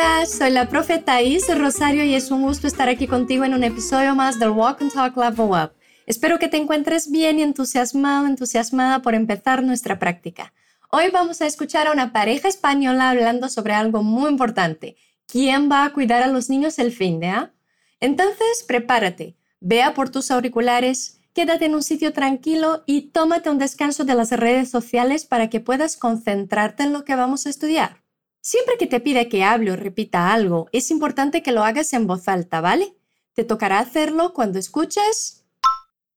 Hola, soy la profe Thais Rosario y es un gusto estar aquí contigo en un episodio más del Walk and Talk Level Up. Espero que te encuentres bien y entusiasmado, entusiasmada por empezar nuestra práctica. Hoy vamos a escuchar a una pareja española hablando sobre algo muy importante. ¿Quién va a cuidar a los niños el fin de? Ah? Entonces, prepárate, vea por tus auriculares, quédate en un sitio tranquilo y tómate un descanso de las redes sociales para que puedas concentrarte en lo que vamos a estudiar. Siempre que te pida que hable o repita algo, es importante que lo hagas en voz alta, ¿vale? Te tocará hacerlo cuando escuches.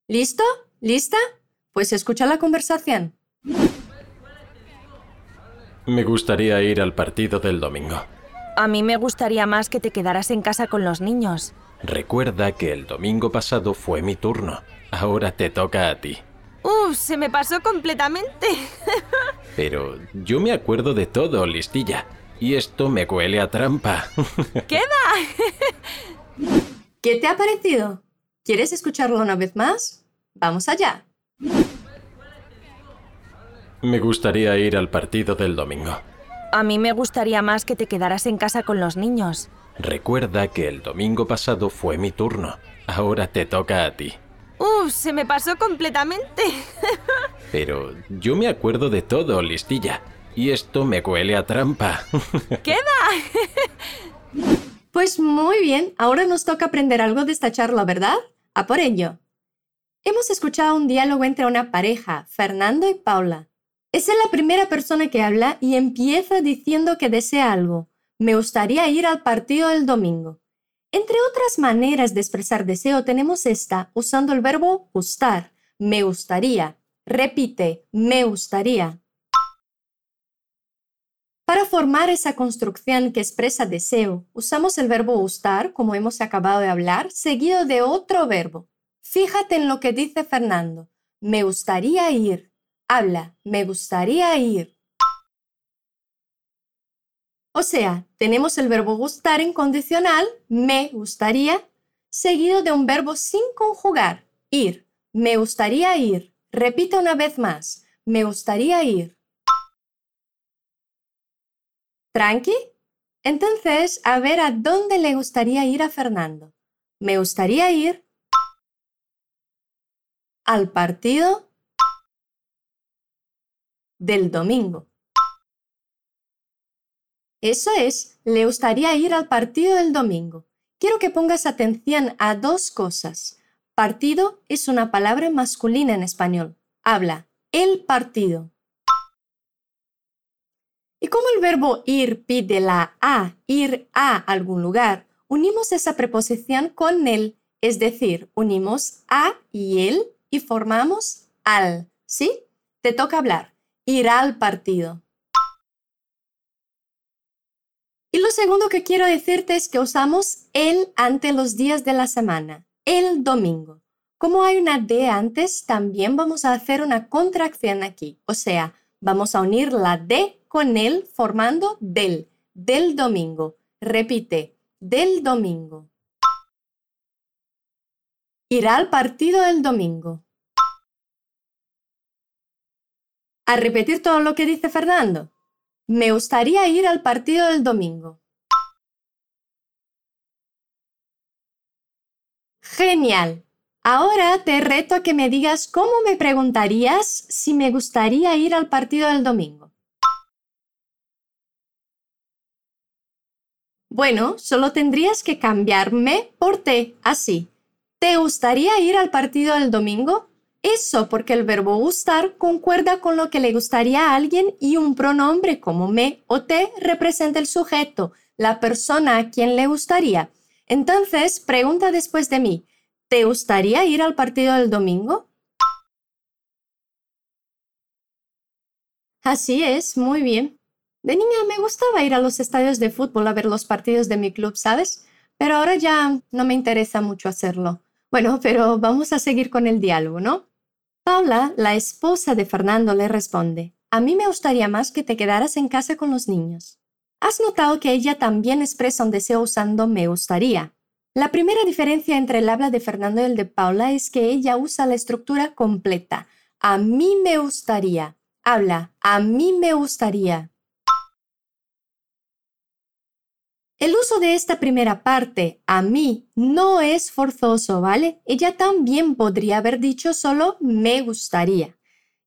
¿Listo? ¿Lista? Pues escucha la conversación. Me gustaría ir al partido del domingo. A mí me gustaría más que te quedaras en casa con los niños. Recuerda que el domingo pasado fue mi turno. Ahora te toca a ti. ¡Uf! Se me pasó completamente. Pero yo me acuerdo de todo, listilla. Y esto me huele a trampa. ¡Queda! ¿Qué te ha parecido? ¿Quieres escucharlo una vez más? Vamos allá. Me gustaría ir al partido del domingo. A mí me gustaría más que te quedaras en casa con los niños. Recuerda que el domingo pasado fue mi turno. Ahora te toca a ti. ¡Uf! Se me pasó completamente. Pero yo me acuerdo de todo, listilla. Y esto me huele a trampa. ¡Queda! Pues muy bien, ahora nos toca aprender algo de esta charla, ¿verdad? A por ello. Hemos escuchado un diálogo entre una pareja, Fernando y Paula. Esa es la primera persona que habla y empieza diciendo que desea algo. Me gustaría ir al partido el domingo. Entre otras maneras de expresar deseo tenemos esta usando el verbo gustar. Me gustaría. Repite, me gustaría. Para formar esa construcción que expresa deseo, usamos el verbo gustar, como hemos acabado de hablar, seguido de otro verbo. Fíjate en lo que dice Fernando. Me gustaría ir. Habla, me gustaría ir. O sea, tenemos el verbo gustar en condicional, me gustaría, seguido de un verbo sin conjugar, ir. Me gustaría ir. Repita una vez más. Me gustaría ir. ¿Tranqui? Entonces, a ver a dónde le gustaría ir a Fernando. Me gustaría ir al partido del domingo. Eso es, le gustaría ir al partido del domingo. Quiero que pongas atención a dos cosas. Partido es una palabra masculina en español. Habla, el partido. Y como el verbo ir pide la a, ir a algún lugar, unimos esa preposición con el, es decir, unimos a y el y formamos al. ¿Sí? Te toca hablar. Ir al partido. Y lo segundo que quiero decirte es que usamos el ante los días de la semana, el domingo. Como hay una D antes, también vamos a hacer una contracción aquí. O sea, vamos a unir la D con el formando del, del domingo. Repite, del domingo. Irá al partido del domingo. A repetir todo lo que dice Fernando. Me gustaría ir al partido del domingo. Genial. Ahora te reto a que me digas cómo me preguntarías si me gustaría ir al partido del domingo. Bueno, solo tendrías que cambiarme por te, así. ¿Te gustaría ir al partido del domingo? Eso porque el verbo gustar concuerda con lo que le gustaría a alguien y un pronombre como me o te representa el sujeto, la persona a quien le gustaría. Entonces, pregunta después de mí, ¿te gustaría ir al partido del domingo? Así es, muy bien. De niña me gustaba ir a los estadios de fútbol a ver los partidos de mi club, ¿sabes? Pero ahora ya no me interesa mucho hacerlo. Bueno, pero vamos a seguir con el diálogo, ¿no? Paula, la esposa de Fernando, le responde, a mí me gustaría más que te quedaras en casa con los niños. Has notado que ella también expresa un deseo usando me gustaría. La primera diferencia entre el habla de Fernando y el de Paula es que ella usa la estructura completa. A mí me gustaría. Habla, a mí me gustaría. El uso de esta primera parte, a mí, no es forzoso, ¿vale? Ella también podría haber dicho solo me gustaría.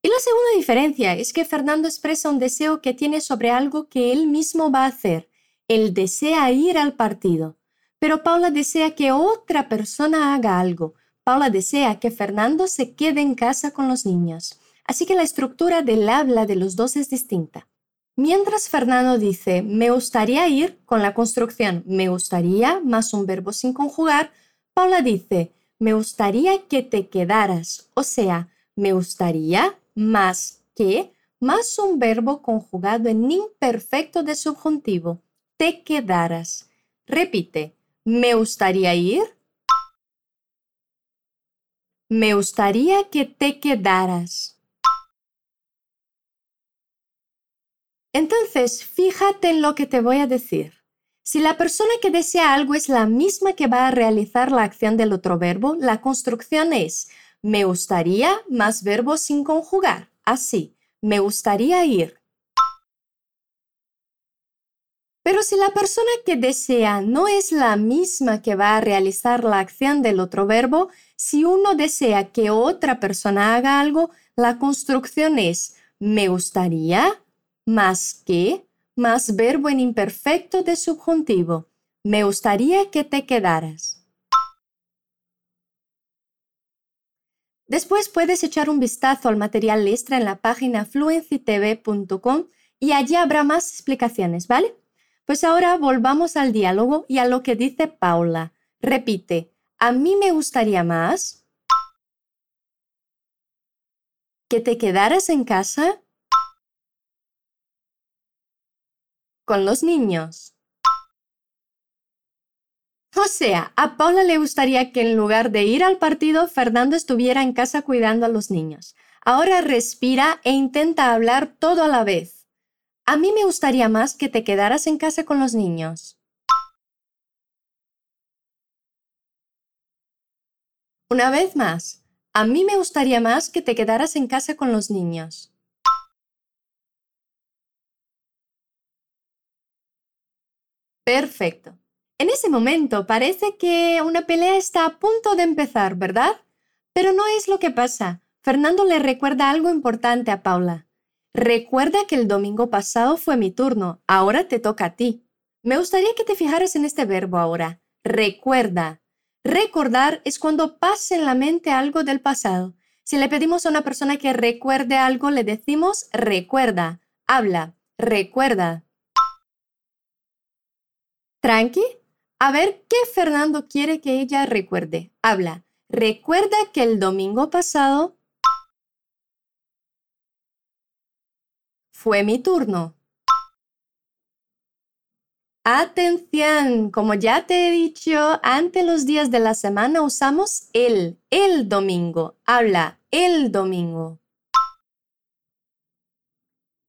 Y la segunda diferencia es que Fernando expresa un deseo que tiene sobre algo que él mismo va a hacer. Él desea ir al partido. Pero Paula desea que otra persona haga algo. Paula desea que Fernando se quede en casa con los niños. Así que la estructura del habla de los dos es distinta. Mientras Fernando dice me gustaría ir con la construcción me gustaría más un verbo sin conjugar, Paula dice me gustaría que te quedaras, o sea, me gustaría más que más un verbo conjugado en imperfecto de subjuntivo, te quedaras. Repite, me gustaría ir. Me gustaría que te quedaras. Entonces, fíjate en lo que te voy a decir. Si la persona que desea algo es la misma que va a realizar la acción del otro verbo, la construcción es me gustaría más verbo sin conjugar. Así, me gustaría ir. Pero si la persona que desea no es la misma que va a realizar la acción del otro verbo, si uno desea que otra persona haga algo, la construcción es me gustaría más que, más verbo en imperfecto de subjuntivo. Me gustaría que te quedaras. Después puedes echar un vistazo al material extra en la página fluencytv.com y allí habrá más explicaciones, ¿vale? Pues ahora volvamos al diálogo y a lo que dice Paula. Repite, a mí me gustaría más que te quedaras en casa con los niños. O sea, a Paula le gustaría que en lugar de ir al partido, Fernando estuviera en casa cuidando a los niños. Ahora respira e intenta hablar todo a la vez. A mí me gustaría más que te quedaras en casa con los niños. Una vez más, a mí me gustaría más que te quedaras en casa con los niños. Perfecto. En ese momento parece que una pelea está a punto de empezar, ¿verdad? Pero no es lo que pasa. Fernando le recuerda algo importante a Paula. Recuerda que el domingo pasado fue mi turno, ahora te toca a ti. Me gustaría que te fijaras en este verbo ahora. Recuerda. Recordar es cuando pasa en la mente algo del pasado. Si le pedimos a una persona que recuerde algo, le decimos recuerda, habla, recuerda. Tranqui. A ver qué Fernando quiere que ella recuerde. Habla. Recuerda que el domingo pasado fue mi turno. Atención, como ya te he dicho, ante los días de la semana usamos el, el domingo. Habla, el domingo.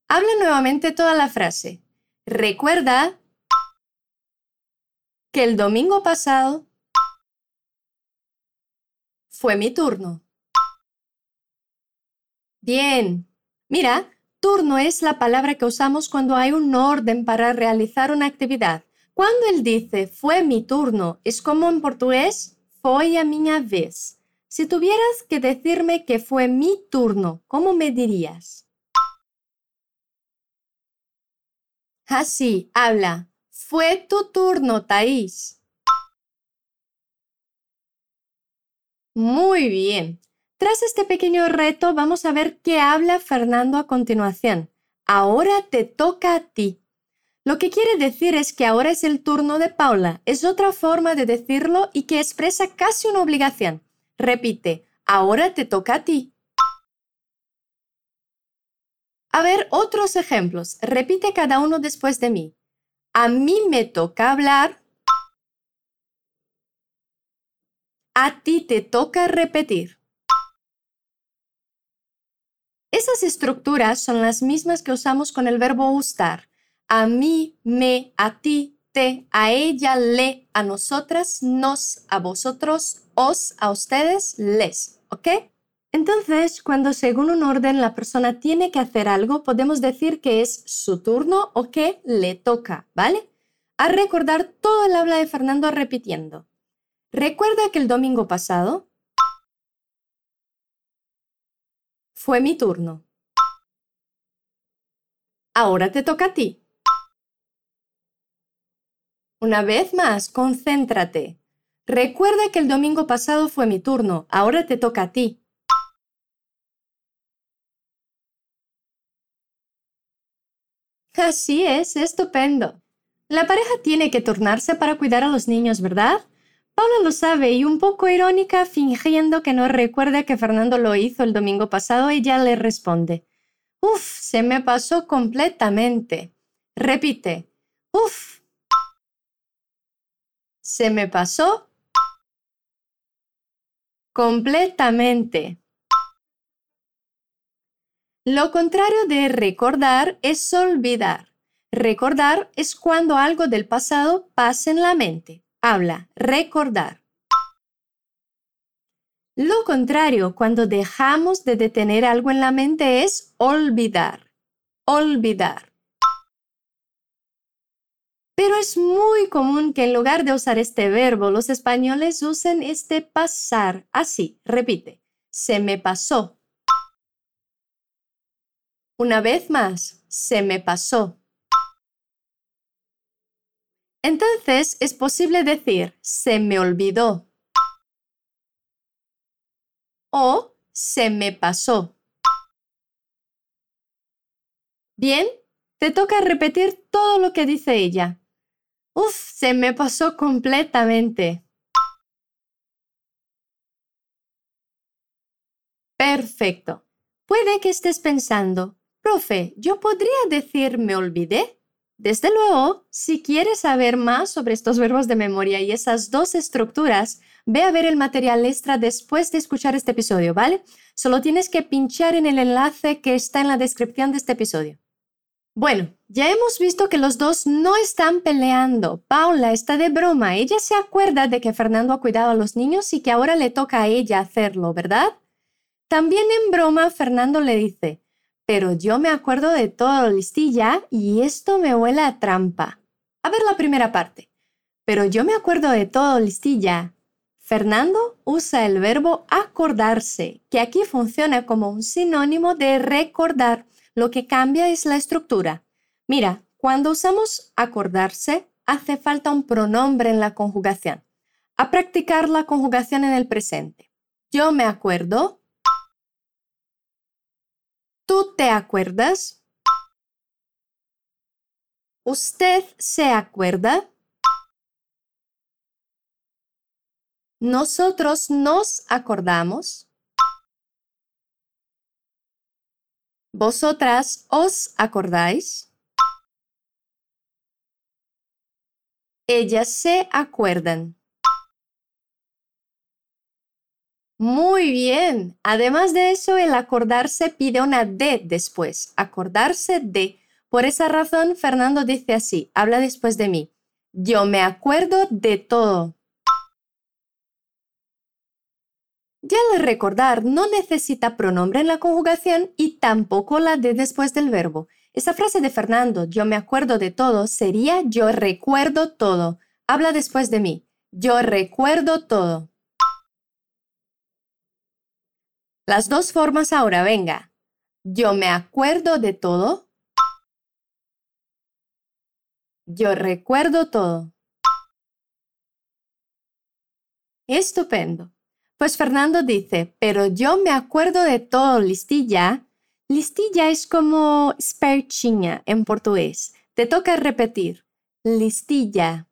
Habla nuevamente toda la frase. Recuerda que el domingo pasado fue mi turno. Bien. Mira, turno es la palabra que usamos cuando hay un orden para realizar una actividad. Cuando él dice fue mi turno, es como en portugués foi a minha vez. Si tuvieras que decirme que fue mi turno, ¿cómo me dirías? Así, habla. Fue tu turno, Thaís. Muy bien. Tras este pequeño reto, vamos a ver qué habla Fernando a continuación. Ahora te toca a ti. Lo que quiere decir es que ahora es el turno de Paula. Es otra forma de decirlo y que expresa casi una obligación. Repite, ahora te toca a ti. A ver, otros ejemplos. Repite cada uno después de mí. A mí me toca hablar. A ti te toca repetir. Esas estructuras son las mismas que usamos con el verbo gustar. A mí, me, a ti, te, a ella, le, a nosotras, nos, a vosotros, os, a ustedes, les. ¿Ok? Entonces, cuando según un orden la persona tiene que hacer algo, podemos decir que es su turno o que le toca, ¿vale? a recordar todo el habla de Fernando repitiendo. ¿Recuerda que el domingo pasado? Fue mi turno. Ahora te toca a ti. Una vez más, concéntrate. Recuerda que el domingo pasado fue mi turno. Ahora te toca a ti. Así es, estupendo. La pareja tiene que turnarse para cuidar a los niños, ¿verdad? Paula lo sabe y un poco irónica, fingiendo que no recuerda que Fernando lo hizo el domingo pasado, ella le responde, Uf, se me pasó completamente. Repite, Uf. Se me pasó completamente. Lo contrario de recordar es olvidar. Recordar es cuando algo del pasado pasa en la mente. Habla, recordar. Lo contrario, cuando dejamos de detener algo en la mente es olvidar. Olvidar. Pero es muy común que en lugar de usar este verbo, los españoles usen este pasar. Así, repite. Se me pasó. Una vez más, se me pasó. Entonces es posible decir se me olvidó o se me pasó. Bien, te toca repetir todo lo que dice ella. Uf, se me pasó completamente. Perfecto. Puede que estés pensando, profe, ¿yo podría decir me olvidé? Desde luego, si quieres saber más sobre estos verbos de memoria y esas dos estructuras, ve a ver el material extra después de escuchar este episodio, ¿vale? Solo tienes que pinchar en el enlace que está en la descripción de este episodio. Bueno, ya hemos visto que los dos no están peleando. Paula está de broma. Ella se acuerda de que Fernando ha cuidado a los niños y que ahora le toca a ella hacerlo, ¿verdad? También en broma, Fernando le dice, pero yo me acuerdo de todo, listilla, y esto me huele a trampa. A ver la primera parte. Pero yo me acuerdo de todo, listilla. Fernando usa el verbo acordarse, que aquí funciona como un sinónimo de recordar. Lo que cambia es la estructura. Mira, cuando usamos acordarse, hace falta un pronombre en la conjugación. A practicar la conjugación en el presente. Yo me acuerdo, ¿Tú te acuerdas? ¿Usted se acuerda? Nosotros nos acordamos. ¿Vosotras os acordáis? Ellas se acuerdan. Muy bien. Además de eso, el acordarse pide una D después. Acordarse de. Por esa razón, Fernando dice así, habla después de mí. Yo me acuerdo de todo. Ya el recordar no necesita pronombre en la conjugación y tampoco la D después del verbo. Esa frase de Fernando, yo me acuerdo de todo, sería yo recuerdo todo. Habla después de mí. Yo recuerdo todo. Las dos formas ahora, venga. Yo me acuerdo de todo. Yo recuerdo todo. Estupendo. Pues Fernando dice, pero yo me acuerdo de todo, listilla. Listilla es como esperchinha en portugués. Te toca repetir. Listilla.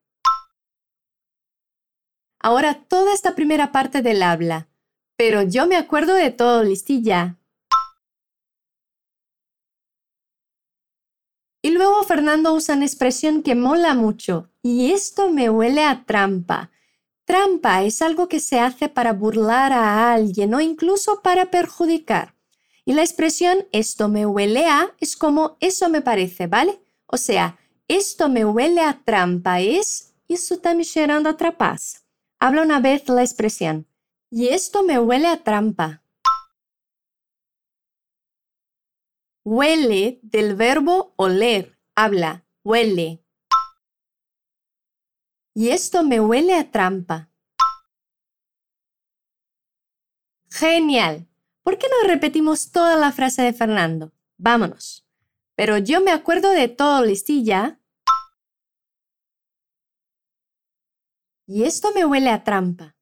Ahora toda esta primera parte del habla. Pero yo me acuerdo de todo, listilla. Y luego Fernando usa una expresión que mola mucho, y esto me huele a trampa. Trampa es algo que se hace para burlar a alguien o incluso para perjudicar. Y la expresión esto me huele a es como eso me parece, ¿vale? O sea, esto me huele a trampa es isso está me a. Habla una vez la expresión. Y esto me huele a trampa. Huele del verbo oler. Habla, huele. Y esto me huele a trampa. Genial. ¿Por qué no repetimos toda la frase de Fernando? Vámonos. Pero yo me acuerdo de todo, listilla. Y esto me huele a trampa.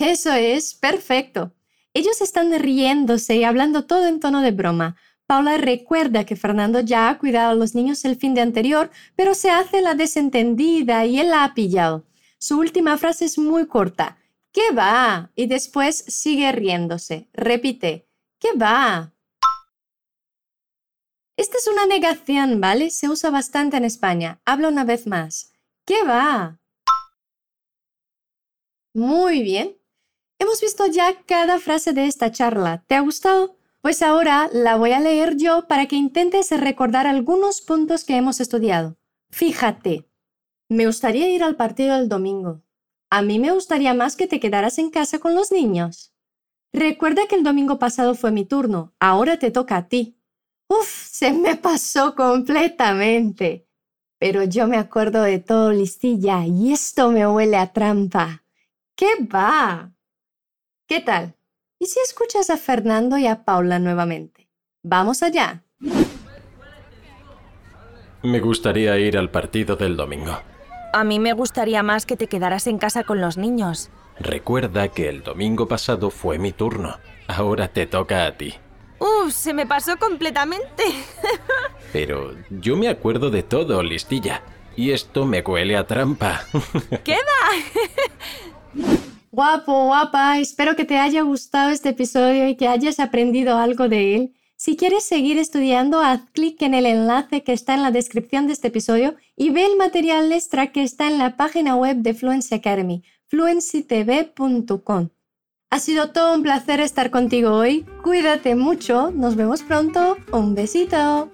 Eso es, perfecto. Ellos están riéndose y hablando todo en tono de broma. Paula recuerda que Fernando ya ha cuidado a los niños el fin de anterior, pero se hace la desentendida y él la ha pillado. Su última frase es muy corta. ¿Qué va? Y después sigue riéndose. Repite. ¿Qué va? Esta es una negación, ¿vale? Se usa bastante en España. Habla una vez más. ¿Qué va? Muy bien. Hemos visto ya cada frase de esta charla. ¿Te ha gustado? Pues ahora la voy a leer yo para que intentes recordar algunos puntos que hemos estudiado. Fíjate. Me gustaría ir al partido el domingo. A mí me gustaría más que te quedaras en casa con los niños. Recuerda que el domingo pasado fue mi turno. Ahora te toca a ti. Uf, se me pasó completamente. Pero yo me acuerdo de todo listilla y esto me huele a trampa. ¿Qué va? ¿Qué tal? ¿Y si escuchas a Fernando y a Paula nuevamente? Vamos allá. Me gustaría ir al partido del domingo. A mí me gustaría más que te quedaras en casa con los niños. Recuerda que el domingo pasado fue mi turno. Ahora te toca a ti. ¡Uf! Se me pasó completamente. Pero yo me acuerdo de todo, listilla. Y esto me huele a trampa. ¡Queda! Guapo, guapa, espero que te haya gustado este episodio y que hayas aprendido algo de él. Si quieres seguir estudiando, haz clic en el enlace que está en la descripción de este episodio y ve el material extra que está en la página web de Fluency Academy, fluencytv.com. Ha sido todo un placer estar contigo hoy. Cuídate mucho. Nos vemos pronto. Un besito.